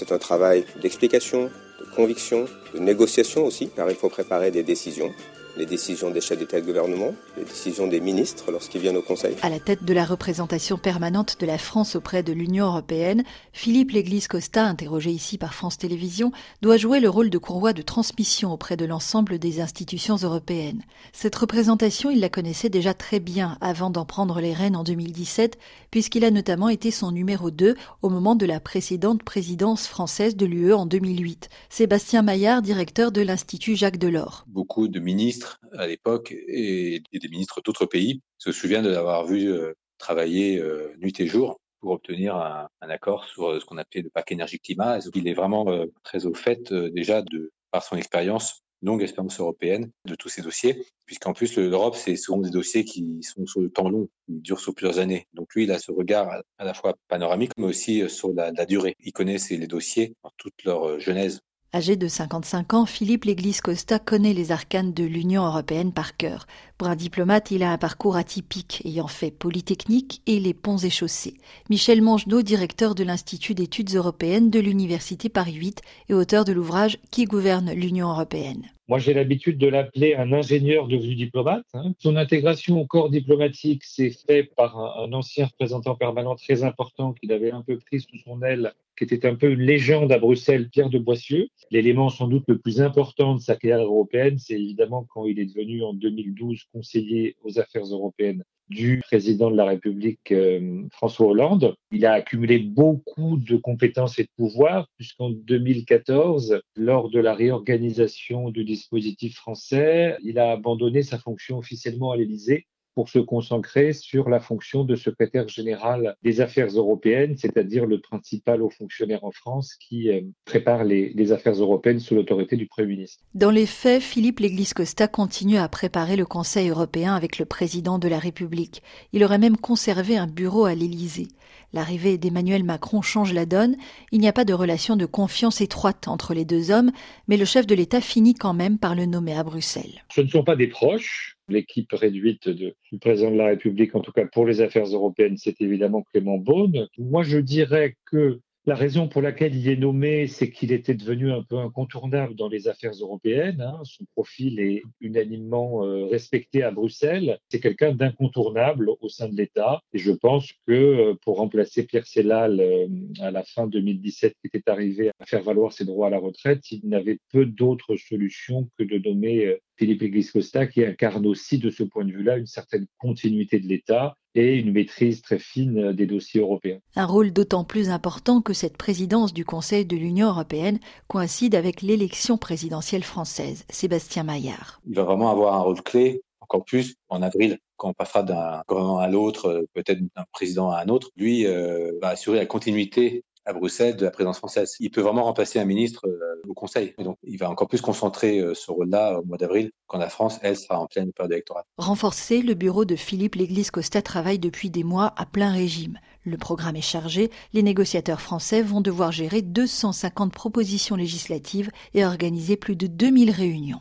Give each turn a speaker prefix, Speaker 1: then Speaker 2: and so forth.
Speaker 1: c'est un travail d'explication, de conviction, de négociation aussi, car il faut préparer des décisions les décisions des chefs d'État et de gouvernement, les décisions des ministres lorsqu'ils viennent au Conseil.
Speaker 2: À la tête de la représentation permanente de la France auprès de l'Union européenne, Philippe Léglise-Costa, interrogé ici par France Télévisions, doit jouer le rôle de courroie de transmission auprès de l'ensemble des institutions européennes. Cette représentation, il la connaissait déjà très bien avant d'en prendre les rênes en 2017, puisqu'il a notamment été son numéro 2 au moment de la précédente présidence française de l'UE en 2008. Sébastien Maillard, directeur de l'Institut Jacques Delors.
Speaker 3: Beaucoup de ministres à l'époque et, des ministres d'autres pays se souviennent de l'avoir vu euh, travailler euh, nuit et jour pour obtenir un, accord sur euh, ce qu'on appelait le paquet énergie-climat. Il est vraiment très au fait déjà par son expérience longue expérience européenne de tous ces dossiers, puisqu'en plus l'Europe, c'est souvent des dossiers qui sont sur le temps long, qui durent sur plusieurs années. Donc lui, il a ce regard à la fois panoramique, mais aussi sur la, la durée. Il connaît les dossiers dans toute leur genèse.
Speaker 2: Âgé de 55 ans, Philippe Léglise-Costa connaît les arcanes de l'Union européenne par cœur. Pour un diplomate, il a un parcours atypique, ayant fait Polytechnique et les ponts et chaussées. Michel Mangenot, directeur de l'Institut d'études européennes de l'Université Paris 8 et auteur de l'ouvrage Qui gouverne l'Union européenne?
Speaker 4: Moi, j'ai l'habitude de l'appeler un ingénieur devenu diplomate. Hein. Son intégration au corps diplomatique s'est faite par un, ancien représentant permanent très important qu'il avait un peu pris sous son aile, qui était un peu une légende à Bruxelles, Pierre de Boissieu. L'élément sans doute le plus important de sa carrière européenne, c'est évidemment quand il est devenu en 2012 conseiller aux affaires européennes du président de la République euh, François Hollande. Il a accumulé beaucoup de compétences et de pouvoirs puisqu'en 2014, lors de la réorganisation du dispositif français, il a abandonné sa fonction officiellement à l'Élysée pour se consacrer sur la fonction de secrétaire général des affaires européennes, c'est-à-dire le principal haut fonctionnaire en France qui euh, prépare les, les, affaires européennes sous l'autorité du Premier ministre.
Speaker 2: Dans les faits, Philippe Léglise-Costa continue à préparer le Conseil européen avec le président de la République. Il aurait même conservé un bureau à l'Élysée. L'arrivée d'Emmanuel Macron change la donne. Il n'y a pas de relation de confiance étroite entre les deux hommes, mais le chef de l'État finit quand même par le nommer à Bruxelles.
Speaker 4: Ce ne sont pas des proches, l'équipe réduite du président de la République, en tout cas pour les affaires européennes, c'est évidemment Clément Beaune. Moi, je dirais que la raison pour laquelle il est nommé, c'est qu'il était devenu un peu incontournable dans les affaires européennes. Hein. Son profil est unanimement euh, respecté à Bruxelles. C'est quelqu'un d'incontournable au sein de l'État. Et je pense que euh, pour remplacer Pierre Sellal euh, à la fin 2017, qui était arrivé à faire valoir ses droits à la retraite, il n'avait peu d'autres solutions que de nommer Philippe Église-Costa, qui incarne aussi de ce point de vue-là une certaine continuité de l'État et une maîtrise très fine des dossiers européens.
Speaker 2: Un rôle d'autant plus important que cette présidence du Conseil de l'Union européenne coïncide avec l'élection présidentielle française. Sébastien Maillard.
Speaker 3: Il va vraiment avoir un rôle clé, encore plus en avril, quand on passera d'un gouvernement à l'autre, peut-être d'un président à un autre. Lui euh, va assurer la continuité à Bruxelles de la présidence française. Il peut vraiment remplacer un ministre euh, au Conseil. Donc, il va encore plus concentrer euh, ce rôle-là au mois d'avril, quand la France, elle, sera en pleine période électorale.
Speaker 2: Renforcé, le bureau de Philippe Léglise-Costa travaille depuis des mois à plein régime. Le programme est chargé, les négociateurs français vont devoir gérer 250 propositions législatives et organiser plus de 2000 réunions.